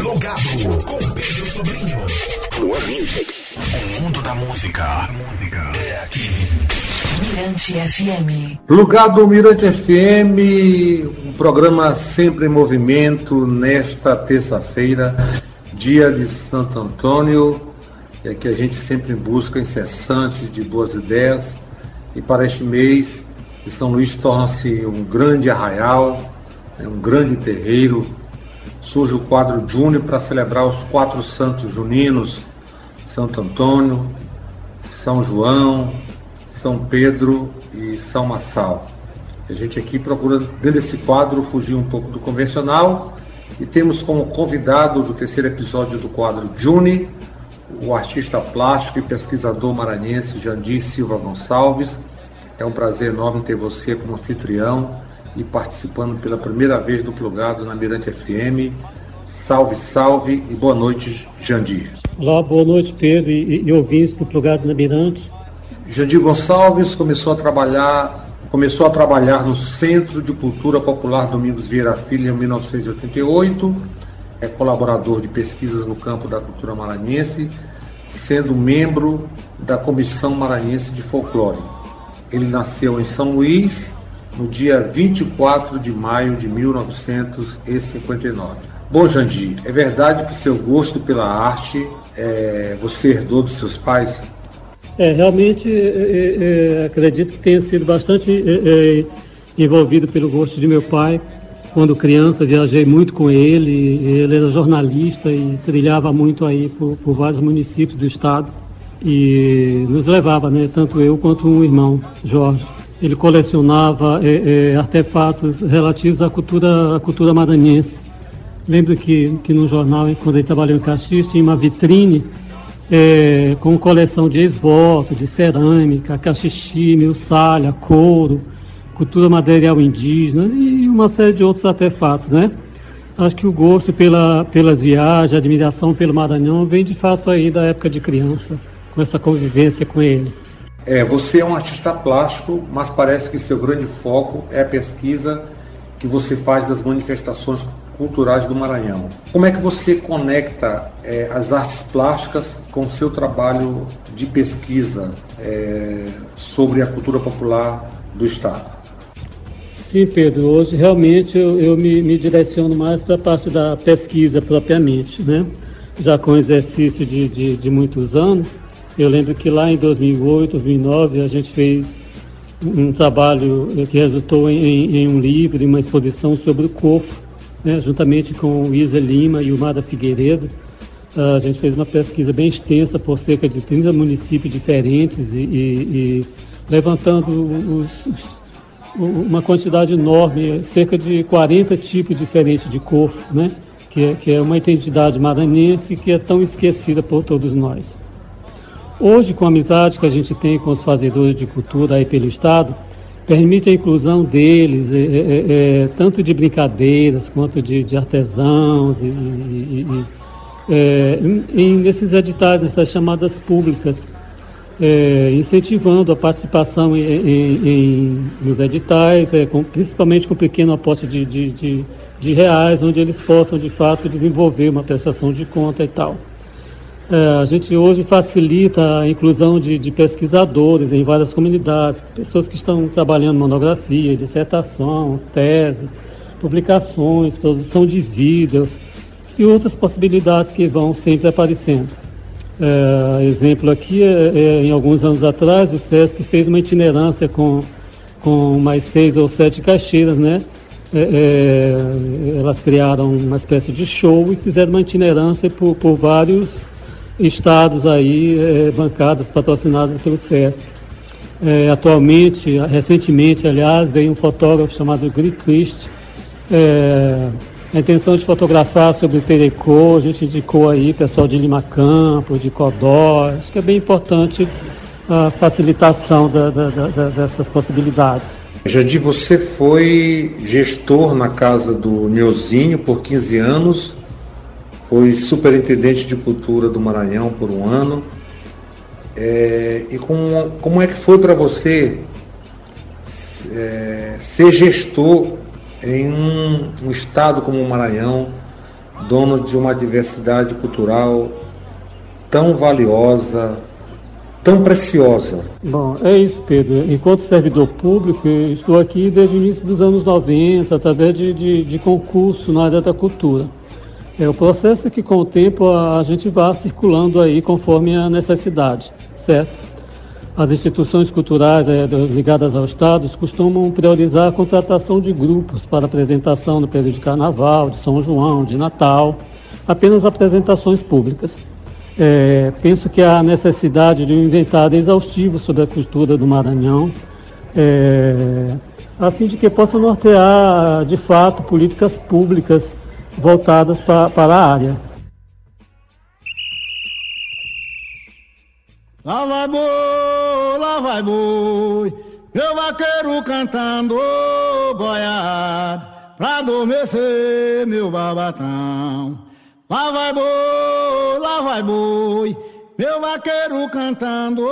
Plugado com Pedro Sobrinho. Plug Music. O mundo da música é aqui. Mirante FM. Plugado Mirante FM, um programa sempre em movimento nesta terça-feira, dia de Santo Antônio, é que a gente sempre busca incessantes de boas ideias. E para este mês, São Luís torna-se um grande arraial, né, um grande terreiro. Surge o quadro Júnior para celebrar os quatro santos juninos, Santo Antônio, São João, São Pedro e São Massal. A gente aqui procura, dentro desse quadro, fugir um pouco do convencional e temos como convidado do terceiro episódio do quadro Juni, o artista plástico e pesquisador maranhense Jandir Silva Gonçalves. É um prazer enorme ter você como anfitrião e participando pela primeira vez do Plugado na Mirante FM. Salve, salve e boa noite, Jandir. Olá, boa noite, Pedro e, e ouvintes do Plugado na Mirante. Jandir Gonçalves começou a trabalhar começou a trabalhar no Centro de Cultura Popular Domingos Vieira Filho em 1988. É colaborador de pesquisas no campo da cultura maranhense, sendo membro da Comissão Maranhense de Folclore. Ele nasceu em São Luís no dia 24 de maio de 1959. Bom, Jandir, é verdade que seu gosto pela arte é, você herdou dos seus pais? É, realmente é, é, acredito que tenha sido bastante é, é, envolvido pelo gosto de meu pai. Quando criança, viajei muito com ele. Ele era jornalista e trilhava muito aí por, por vários municípios do estado e nos levava, né? Tanto eu quanto um irmão, Jorge. Ele colecionava é, é, artefatos relativos à cultura, à cultura maranhense. Lembro que, que no jornal, quando ele trabalhou em Caxias, tinha uma vitrine é, com coleção de ex-voto, de cerâmica, cachixi, milsalha, couro, cultura material indígena e uma série de outros artefatos, né? Acho que o gosto pela, pelas viagens, a admiração pelo Maranhão vem de fato aí da época de criança, com essa convivência com ele. É, você é um artista plástico, mas parece que seu grande foco é a pesquisa que você faz das manifestações culturais do Maranhão. Como é que você conecta é, as artes plásticas com o seu trabalho de pesquisa é, sobre a cultura popular do Estado? Sim, Pedro. Hoje realmente eu, eu me, me, direciono mais para a parte da pesquisa propriamente, né? Já com exercício de, de, de muitos anos, eu lembro que lá em 2008, 2009, a gente fez um trabalho que resultou em, em, um livro, em uma exposição sobre o corpo, né, juntamente com o Isa Lima e o Mada Figueiredo. Uh, a gente fez uma pesquisa bem extensa por cerca de 30 municípios diferentes e, e, e levantando os, os, uma quantidade enorme, cerca de 40 tipos diferentes de corpo, né, que, é, que é uma identidade maranhense que é tão esquecida por todos nós. Hoje, com a amizade que a gente tem com os fazedores de cultura aí pelo Estado, permite a inclusão deles, é, é, é, é tanto de brincadeiras quanto de, de artesãos, e, e, e é, nesses editais, nessas chamadas públicas, é, incentivando a participação em, em, em nos editais, com, principalmente com pequeno aporte de, de, de, de reais, onde eles possam, de fato, desenvolver uma prestação de conta e tal. É, a gente hoje facilita a inclusão de, de, pesquisadores em várias comunidades, pessoas que estão trabalhando monografia, dissertação, tese, publicações, produção de vídeos e outras possibilidades que vão sempre aparecendo. É, exemplo aqui, é, é, em alguns anos atrás, o SESC fez uma itinerância com, com mais seis ou sete caixeiras, né? É, é, elas criaram uma espécie de show e fizeram uma itinerância por, por vários estados aí, é, bancadas patrocinadas pelo SESC. É, atualmente, recentemente, aliás, veio um fotógrafo chamado Gri Christ, é, a intenção de fotografar sobre o Terecô, a gente indicou aí pessoal de Lima Campos, de Codó, acho que é bem importante a facilitação da, da, da, dessas possibilidades. Jandir, você foi gestor na casa do Neuzinho por 15 anos foi superintendente de cultura do Maranhão por um ano. É, e como, como é que foi para você é, ser gestor em um, um, estado como o Maranhão, dono de uma diversidade cultural tão valiosa, tão preciosa. Bom, é isso, Pedro. Enquanto servidor público, estou aqui desde o início dos anos 90, através de, de, de concurso na área da cultura. É, o processo é que com o tempo a, a gente vai circulando aí conforme a necessidade, certo? As instituições culturais é, ligadas ao Estado costumam priorizar a contratação de grupos para apresentação no período de Carnaval, de São João, de Natal, apenas apresentações públicas. É, penso que há necessidade de um inventário exaustivo sobre a cultura do Maranhão, é, a fim de que possa nortear, de fato, políticas públicas voltadas pra, para a área. Lá vai boi, lá vai boi, meu vaqueiro cantando boiado, pra adormecer meu babatão. Lá vai boi, lá vai boi, meu vaqueiro cantando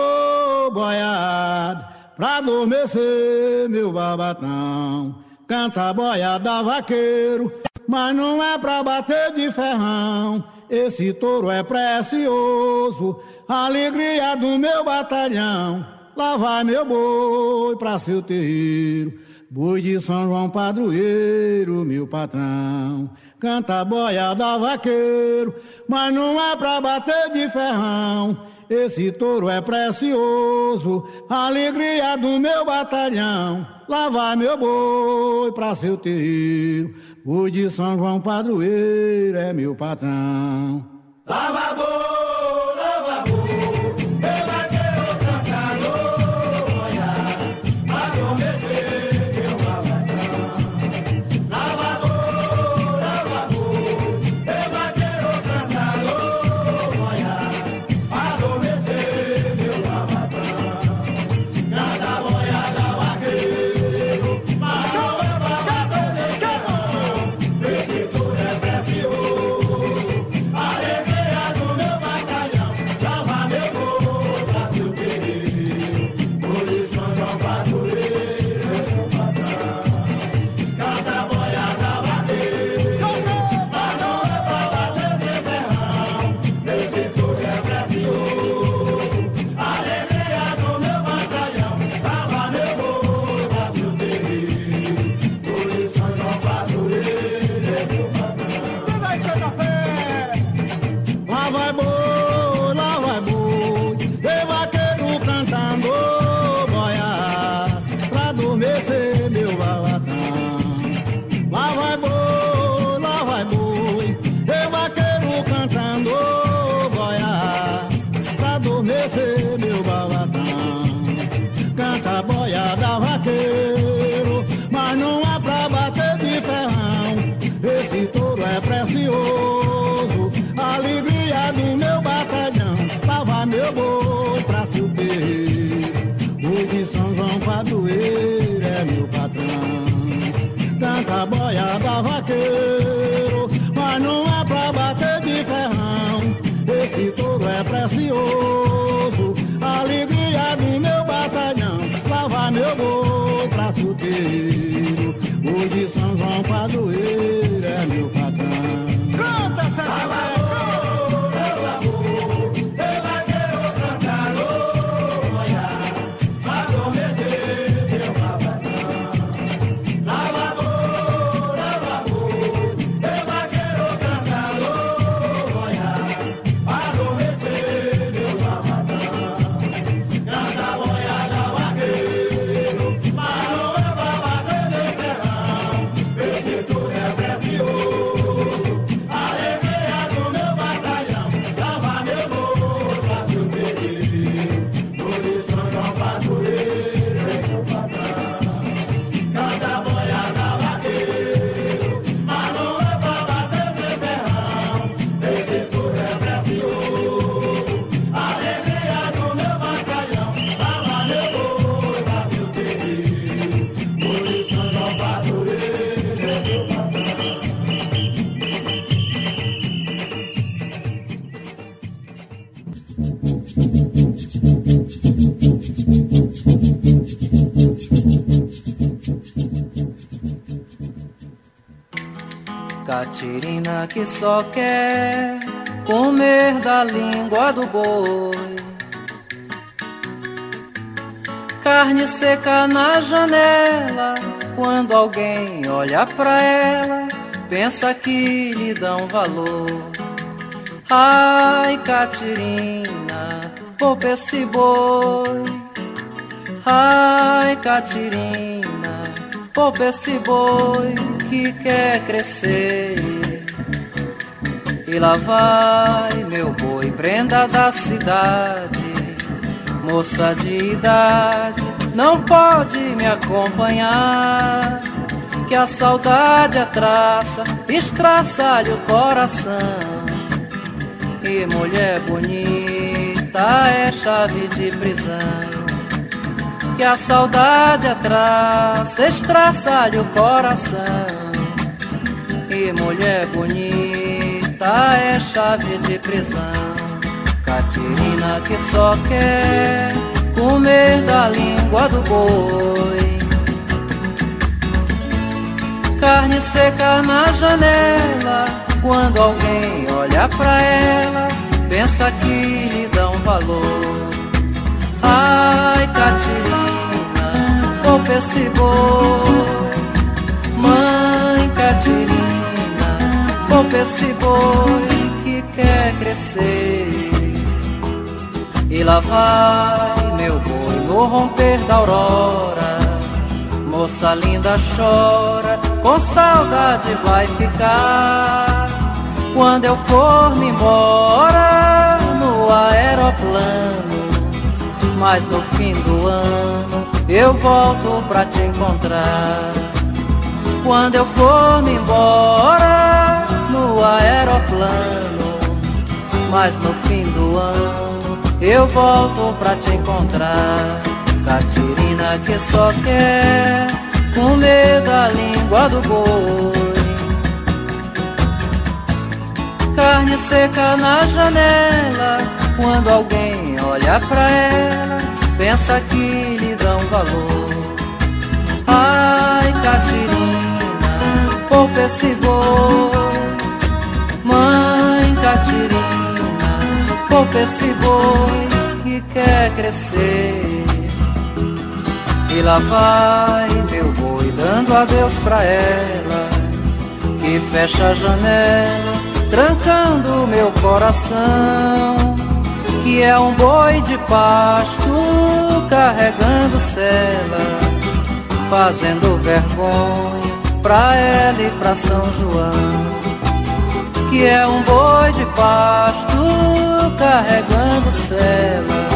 boiado, pra adormecer meu babatão. Canta boiada vaqueiro, mas não é pra bater de ferrão. Esse touro é precioso alegria do meu batalhão. Lá vai meu boi pra seu terreiro, boi de São João padroeiro, meu patrão. Canta boiada vaqueiro, mas não é pra bater de ferrão. Esse touro é precioso, alegria do meu batalhão. Lá vai meu boi pra seu terreiro, boi de São João padroeiro, é meu patrão. Lá vai Bota boiada faz. Que só quer comer da língua do boi. Carne seca na janela, quando alguém olha pra ela, pensa que lhe dão valor. Ai, Catirina, poupa esse boi. Ai, Catirina, poupa esse boi que quer crescer. E lá vai meu boi, prenda da cidade, moça de idade, não pode me acompanhar. Que a saudade atraça, estraça-lhe o coração. E mulher bonita é chave de prisão que a saudade atrás estraça-lhe o coração. E mulher bonita é chave de prisão. Catirina que só quer comer da língua do boi. Carne seca na janela, quando alguém olha pra ela, pensa que lhe dão valor. Ai, Catirina, poupa esse boi. Mãe Catirina, poupa esse boi que quer crescer. E lá vai meu boi no romper da aurora. Moça linda chora, com saudade vai ficar. Quando eu for me embora no aeroplano mas no fim do ano eu volto pra te encontrar. Quando eu for me embora no aeroplano, mas no fim do ano eu volto pra te encontrar. Catirina que só quer comer da língua do boi. Carne seca na janela, quando alguém olha pra ela, pensa que lhe dão valor. Ai, Catirina, poupa esse boi. Mãe Catirina, poupa esse boi que quer crescer. E lá vai meu boi dando adeus pra ela, que fecha a janela, trancando meu coração que é um boi de pasto carregando cela, fazendo vergonha pra ela e pra São João. Que é um boi de pasto carregando cela,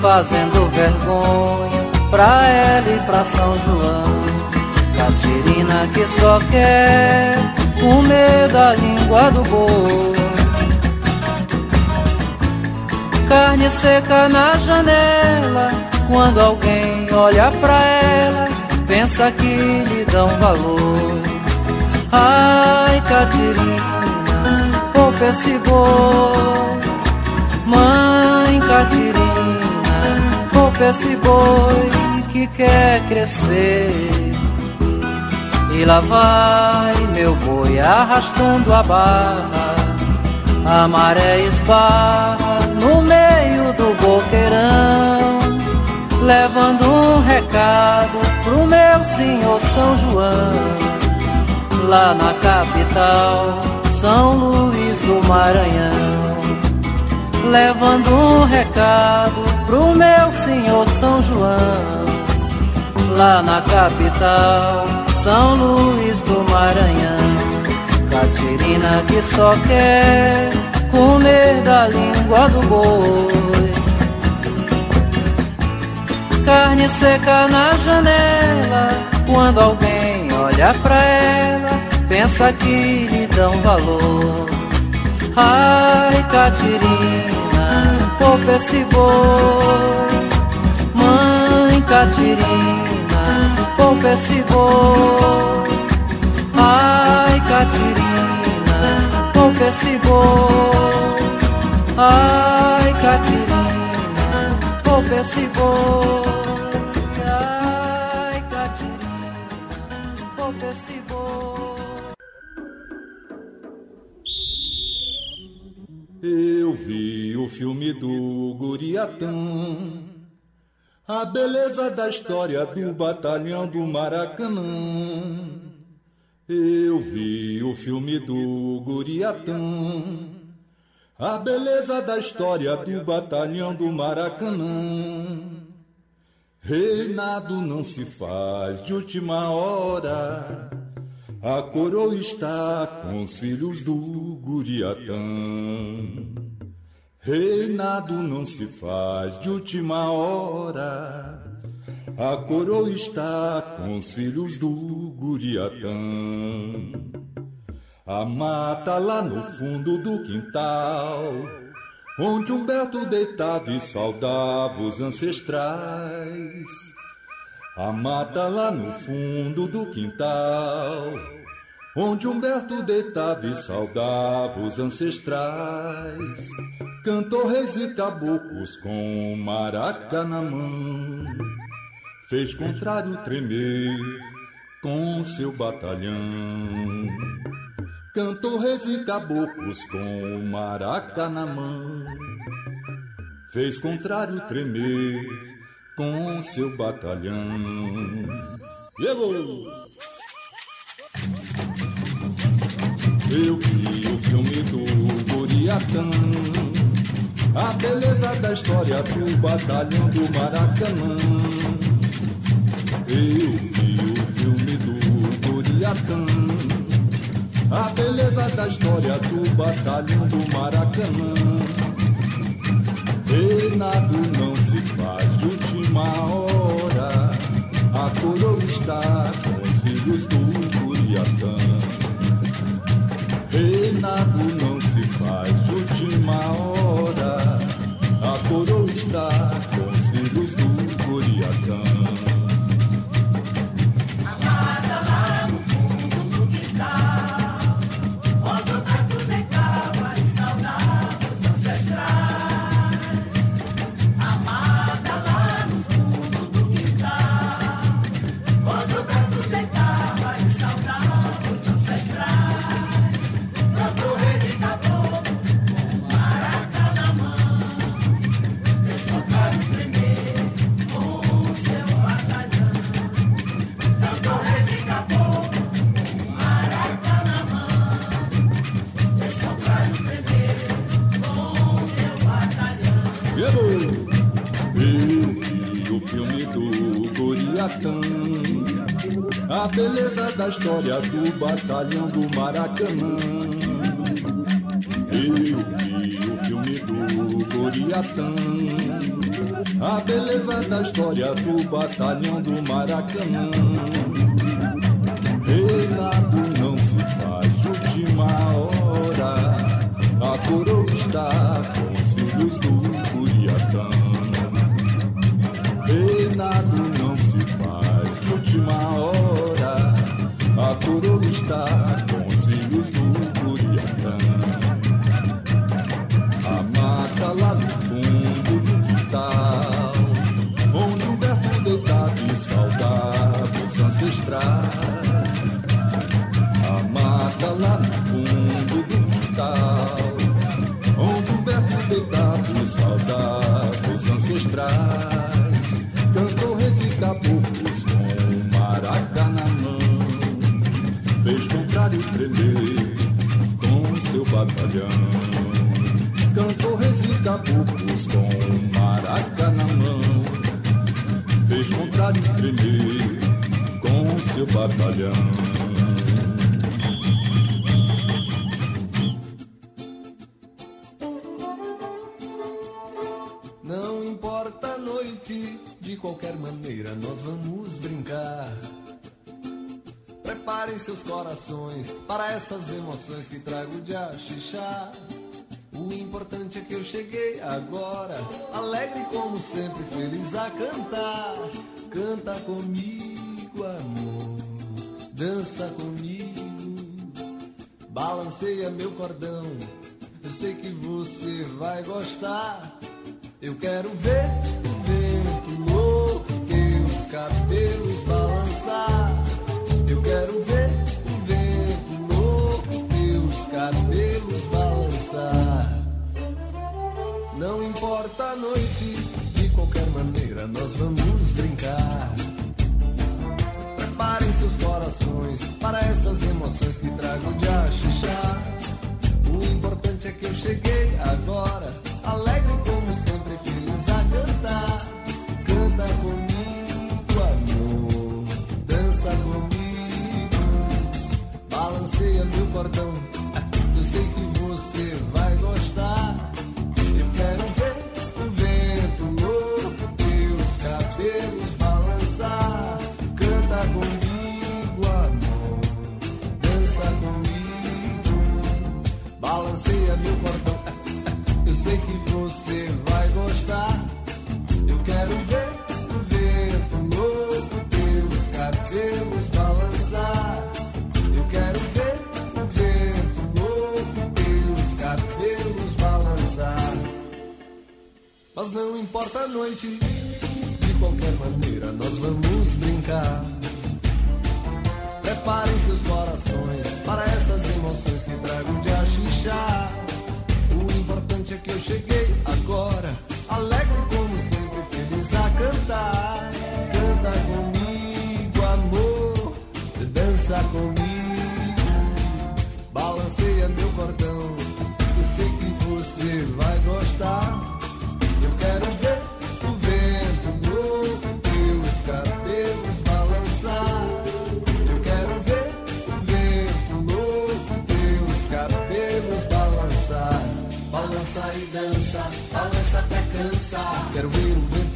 fazendo vergonha pra ela e pra São João. Catirina que só quer comer da língua do boi carne seca na janela. Quando alguém olha pra ela, pensa que lhe dão valor. Ai, Catirina, boi. Mãe Catirina, poupa esse boi que quer crescer. E lá vai meu boi arrastando a barra, a maré esbarra no meio do boqueirão, levando um recado pro meu senhor São João, lá na capital, São Luís do Maranhão. Levando um recado pro meu senhor São João, lá na capital, São Luís do Maranhão. Catirina que só quer comer da língua do boi. Carne seca na janela, quando alguém olha pra ela, pensa que lhe dão valor. Ai, Catirina, poupa esse boi. Mãe Catirina, poupa esse boi. Ai, Catirina, poupa esse boi. Ai, Catirina, poupa esse boi. Filme do Guriatã. A beleza da história do batalhão do Maracanã. Eu vi o filme do Guriatã. A beleza da história do batalhão do Maracanã. Reinado não se faz de última hora. A coroa está com os filhos do Guriatã. Reinado não se faz de última hora. A coroa está com os filhos do Guriatã. A mata lá no fundo do quintal, onde Humberto deitava e saudava os ancestrais. A mata lá no fundo do quintal, onde Humberto deitava e saudava os ancestrais. Cantou reis e caboclos com maraca na mão, fez contrário tremer com seu batalhão. Cantou reis e caboclos com maraca na mão, fez contrário tremer com seu batalhão. Eu, eu vi o filme do Guriatã, a beleza da história do batalhão do Maracanã. Eu vi o filme do Guriatã, a beleza da história do batalhão do Maracanã. Reinado não se faz de última hora. A coroa está com os filhos do Curiatã. Reinado não se faz de última hora. A coroa está com os filhos do Curiatã. História do batalhão do Maracanã. Eu vi o filme do Goriatã. A beleza da história do batalhão do Maracanã. Cantou reis e caboclos com maraca na mão. Fez contrário tremer com seu batalhão. Não importa a noite, de qualquer maneira nós vamos Preparem seus corações para essas emoções que trago de axixá. O importante é que eu cheguei agora, alegre como sempre, feliz a cantar. Canta comigo, amor, dança comigo, balanceia meu cordão. Eu sei que você vai gostar. Eu quero ver o vento louco, teus cabelos balançar. Eu quero ver noite, de qualquer maneira nós vamos brincar. Preparem seus corações para essas emoções que trago de achixá. O importante é que eu cheguei agora, alegre como sempre, feliz a cantar. Canta comigo, amor, dança comigo, balanceia meu cordão. Eu sei que você vai gostar. Eu quero sei que você vai gostar. Eu quero ver o vento louco, teus cabelos balançar. Eu quero ver o vento louco, teus cabelos balançar. Mas não importa a noite, de qualquer maneira nós vamos brincar. Preparem seus corações para essas emoções que trago é que eu cheguei agora, alegre como sempre, feliz a cantar. Canta comigo, amor, dança comigo, balanceia meu cordão. Eu sei que você vai gostar. Até cansar. Quero ver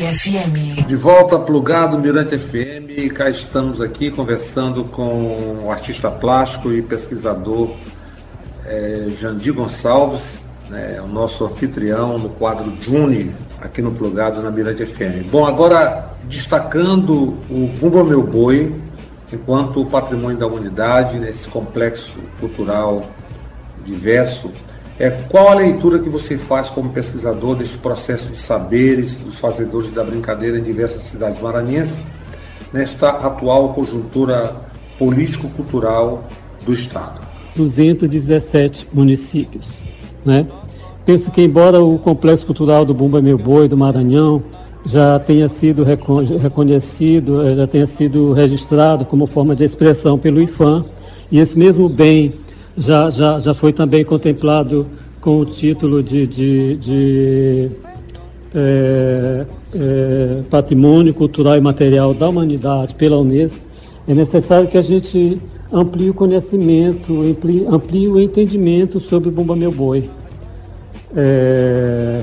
Mirante FM. De volta plugado Mirante FM, cá estamos aqui conversando com o artista plástico e pesquisador eh, Jandir Gonçalves, né, o nosso anfitrião no quadro Juni, aqui no Plugado na Mirante FM. Bom, agora destacando o Bumba Meu Boi, enquanto patrimônio da humanidade, nesse complexo cultural diverso, é, qual a leitura que você faz como pesquisador deste processo de saberes dos fazedores da brincadeira em diversas cidades maranhenses, nesta atual conjuntura político-cultural do Estado? 217 municípios. Né? Penso que, embora o complexo cultural do Bumba Meu Boi, do Maranhão, já tenha sido recon- reconhecido, eh, já tenha sido registrado como forma de expressão pelo IFAM, e esse mesmo bem já, já, já foi também contemplado com o título de, de, de eh, eh, Patrimônio Cultural e Material da Humanidade pela Unesco, é necessário que a gente amplie o conhecimento, amplie, amplie o entendimento sobre Bumba Meu Boi. É,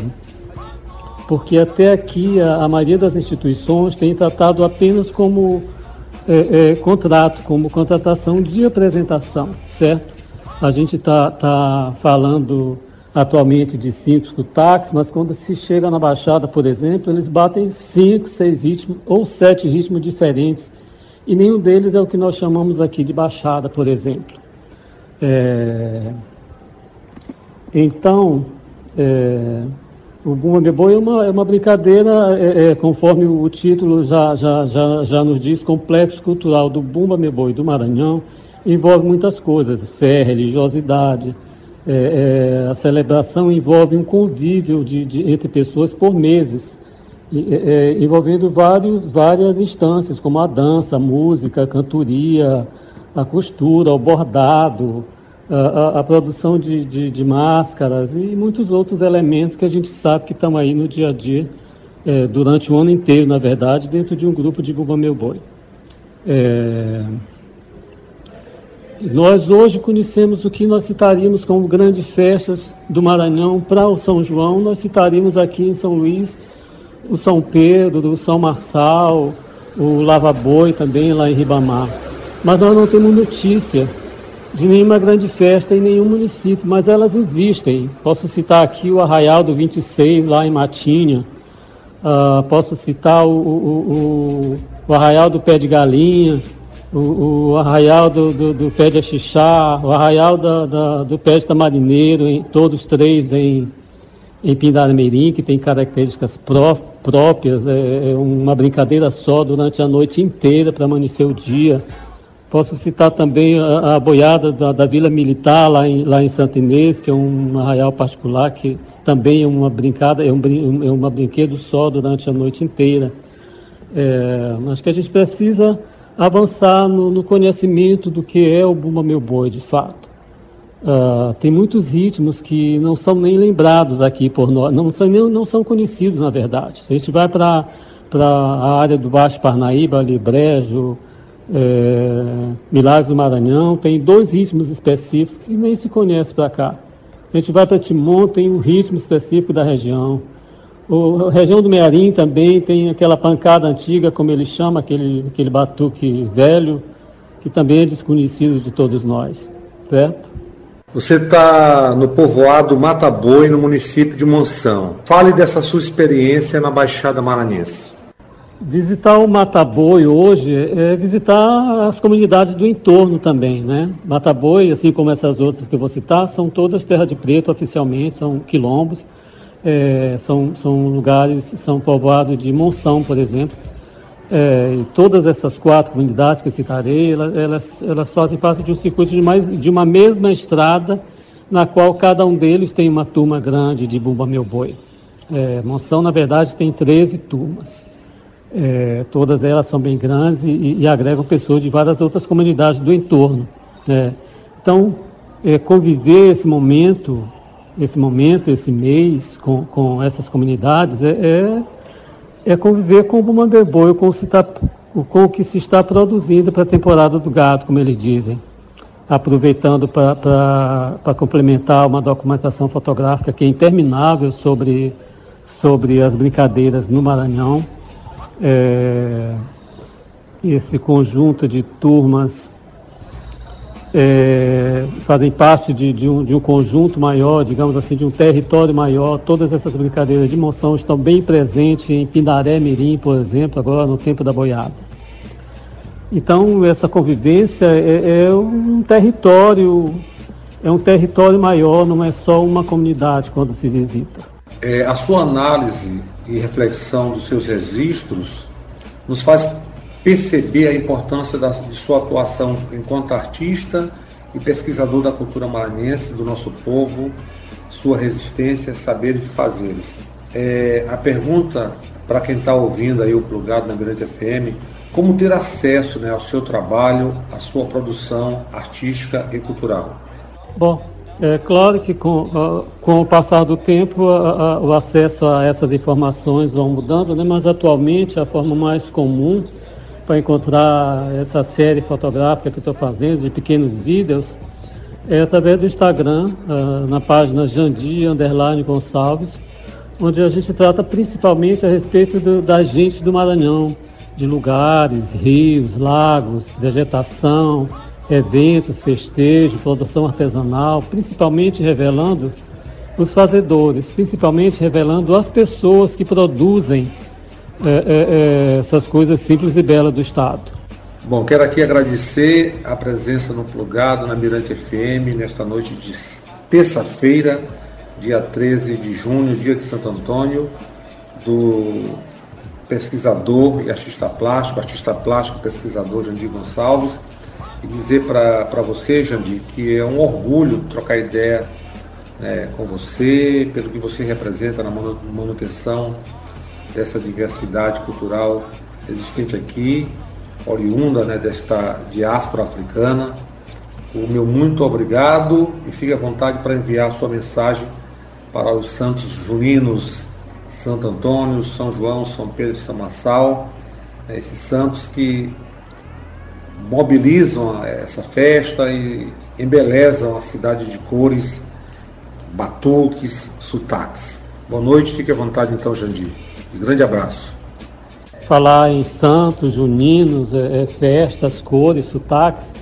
porque até aqui a, a maioria das instituições tem tratado apenas como é, é, contrato, como contratação de apresentação, certo? A gente está tá falando atualmente de cinco táxis, mas quando se chega na Baixada, por exemplo, eles batem cinco, seis ritmos ou sete ritmos diferentes e nenhum deles é o que nós chamamos aqui de Baixada, por exemplo. É, Então, é, o Bumba Meu Boi é uma, é uma brincadeira, é, é, conforme o título já, já, já, já nos diz, complexo cultural do Bumba Meu Boi do Maranhão, envolve muitas coisas, fé, religiosidade, é, é, a celebração envolve um convívio de, de- entre pessoas por meses, é, envolvendo vários, várias instâncias, como a dança, a música, a cantoria, a costura, o bordado, a, a, a produção de, de, de, máscaras e muitos outros elementos que a gente sabe que estão aí no dia a dia, é, durante o ano inteiro, na verdade, dentro de um grupo de Bumba Meu Boi. É... Nós hoje conhecemos o que nós citaríamos como grandes festas do Maranhão para o São João, nós citaríamos aqui em São Luís o São Pedro, o São Marçal, o Lava Boi também lá em Ribamar. Mas nós não temos notícia de nenhuma grande festa em nenhum município, mas elas existem. Posso citar aqui o Arraial do 26, lá em Matinha. Uh, posso citar o, o, o, o, Arraial do Pé de Galinha, o, o Arraial do, do, do, Pé de Axixá, o Arraial da, da, do Pé de Tamarineiro, em, todos três em, em Pindarameirim, que tem características pró, próprias, é, é uma brincadeira só durante a noite inteira para amanhecer o dia. Posso citar também a, a boiada da, da, Vila Militar, lá em, lá em Santa Inês, que é um arraial particular, que também é uma brincada, é um, é uma brinquedo só durante a noite inteira. É, acho que a gente precisa avançar no, no, conhecimento do que é o Bumba Meu Boi, de fato. Uh, tem muitos ritmos que não são nem lembrados aqui por nós, não são, nem, não são conhecidos, na verdade. Se a gente vai para a área do Baixo Parnaíba, ali, Brejo, é, Milagres do Maranhão, tem dois ritmos específicos que nem se conhece para cá. A gente vai para Timon, tem um ritmo específico da região. O, a região do Mearim também tem aquela pancada antiga, como ele chama, aquele, aquele batuque velho, que também é desconhecido de todos nós, certo? Você está no povoado Mata Boi, no município de Monção. Fale dessa sua experiência na Baixada Maranhense. Visitar o Mataboi hoje é visitar as comunidades do entorno também, né? Mataboi, assim como essas outras que eu vou citar, são todas terra de preto oficialmente, são quilombos, é, são, são lugares, são povoados de monção, por exemplo. É, e todas essas quatro comunidades que eu citarei, elas, elas, fazem parte de um circuito de, mais, de uma mesma estrada, na qual cada um deles tem uma turma grande de Bumba Meu Boi. É, monção, na verdade, tem 13 turmas. É, todas elas são bem grandes e, e, agregam pessoas de várias outras comunidades do entorno. É. Então, é, conviver esse momento, esse momento, esse mês com, com essas comunidades é, é, é conviver com o Bumambeboi, com, o com o que se está produzindo para a temporada do gado, como eles dizem. Aproveitando para complementar uma documentação fotográfica que é interminável sobre, sobre as brincadeiras no Maranhão é, esse conjunto de turmas é, fazem parte de, de, um, de um conjunto maior, digamos assim, de um território maior. Todas essas brincadeiras de moção estão bem presentes em Pindaré Mirim, por exemplo, agora no tempo da boiada. Então, essa convivência é, é um território, é um território maior, não é só uma comunidade quando se visita. É, a sua análise e reflexão dos seus registros nos faz perceber a importância da, de sua atuação enquanto artista e pesquisador da cultura maranhense, do nosso povo, sua resistência, saberes e fazeres. É, a pergunta para quem está ouvindo aí o plugado na Grande FM, como ter acesso né, ao seu trabalho, à sua produção artística e cultural? Bom, é claro que com, com o passar do tempo o acesso a essas informações vão mudando, né? mas atualmente a forma mais comum para encontrar essa série fotográfica que estou fazendo, de pequenos vídeos, é através do Instagram, uh, na página Jandi Underline Gonçalves, onde a gente trata principalmente a respeito do, da gente do Maranhão, de lugares, rios, lagos, vegetação, eventos, festejos, produção artesanal, principalmente revelando os fazedores, principalmente revelando as pessoas que produzem é, é, é, essas coisas simples e belas do Estado. Bom, quero aqui agradecer a presença no Plugado, na Mirante FM, nesta noite de terça-feira, dia 13 de junho, dia de Santo Antônio, do pesquisador e artista plástico, artista plástico, pesquisador Jandir Gonçalves, e dizer para você, Jandir, que é um orgulho trocar ideia né, com você, pelo que você representa na manutenção dessa diversidade cultural existente aqui, oriunda né, desta diáspora africana. O meu muito obrigado e fique à vontade para enviar sua mensagem para os santos juninos, Santo Antônio, São João, São Pedro e São Massal, né, esses santos que mobilizam essa festa e embelezam a cidade de cores, batuques, sotaques. Boa noite, fique à vontade então, Jandir. Um grande abraço. Falar em santos, juninos, é, é, festas, cores, sotaques,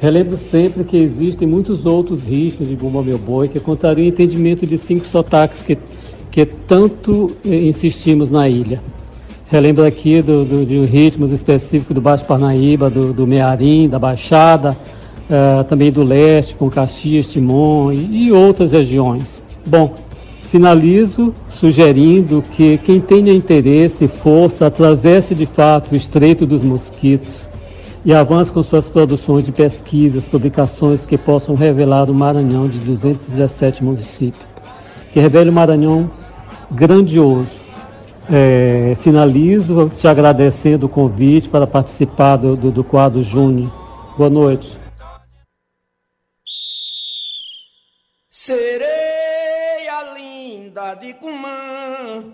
relembro sempre que existem muitos outros ritmos de Bumba Meu Boi que contrariam o entendimento de cinco sotaques que, que tanto eh, insistimos na ilha. Relembro aqui do, do, de ritmos específicos do Baixo Parnaíba, do, do Mearim, da Baixada, uh, também do Leste, com Caxias, Timon e, e outras regiões. Bom, finalizo sugerindo que quem tenha interesse e força atravesse de fato o Estreito dos Mosquitos e avance com suas produções de pesquisas, publicações que possam revelar o Maranhão de 217 municípios, que revele o Maranhão grandioso, é, finalizo te agradecendo o convite para participar do, do, do quadro Júnior. Boa noite. Sereia linda de Cumã,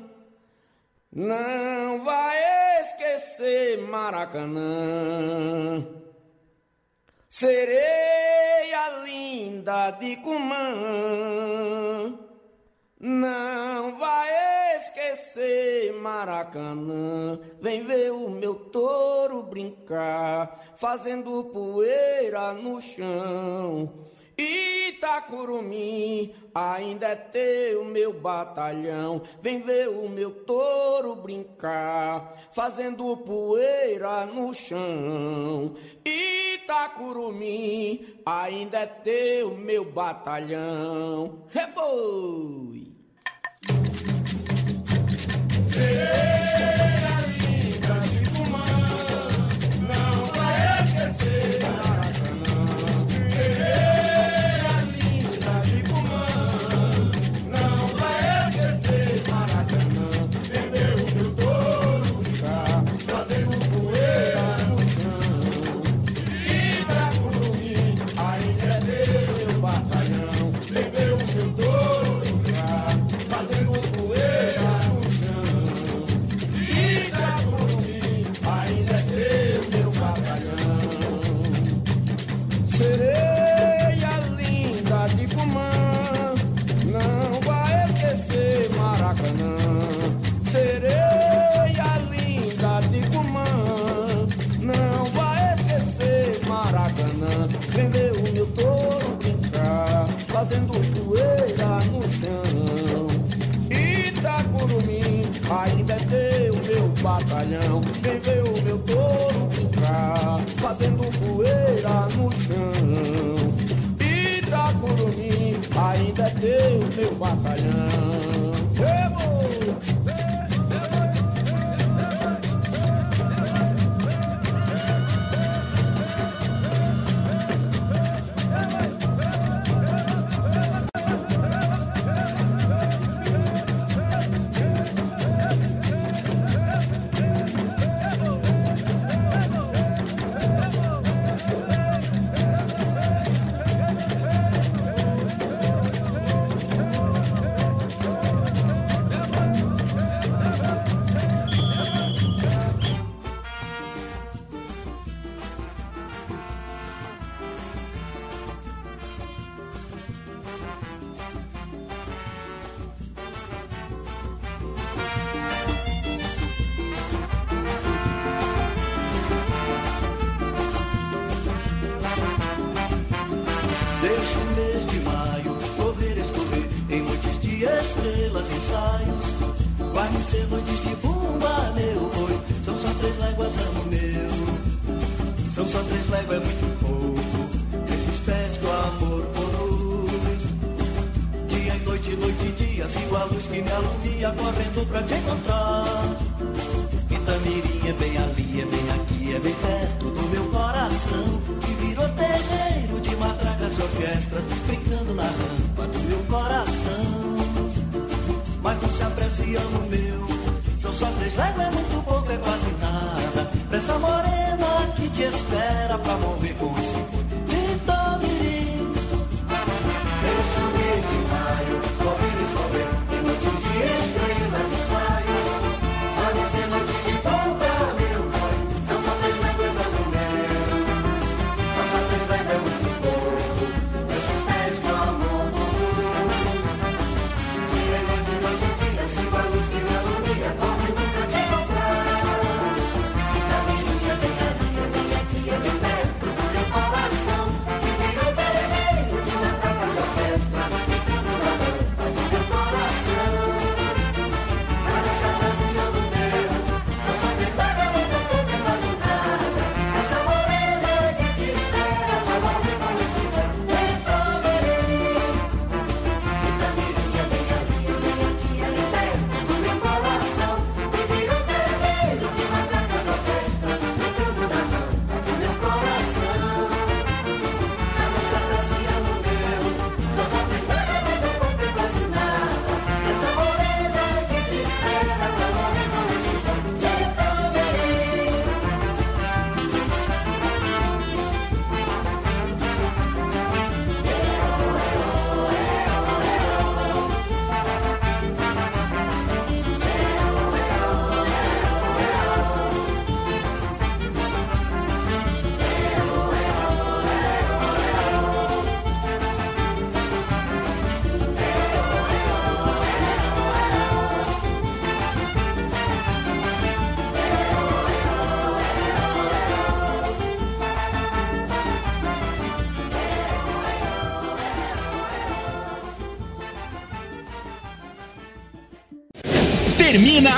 não vai esquecer Maracanã. Sereia linda de Cumã, não vai esquecer Maracanã. Vem ver o meu touro brincar, fazendo poeira no chão. Itacurumim, ainda é teu meu batalhão. Vem ver o meu touro brincar, fazendo poeira no chão. Itacurumim, ainda é teu meu batalhão. Reboi! Sereia bem ali, é bem aqui, é bem perto do meu coração. Que virou terreiro de matracas e orquestras, brincando na rampa do meu coração. Mas não se aprecia no meu, são só três léguas, é muito pouco, é quase nada. Dessa morena que te espera pra morrer com esse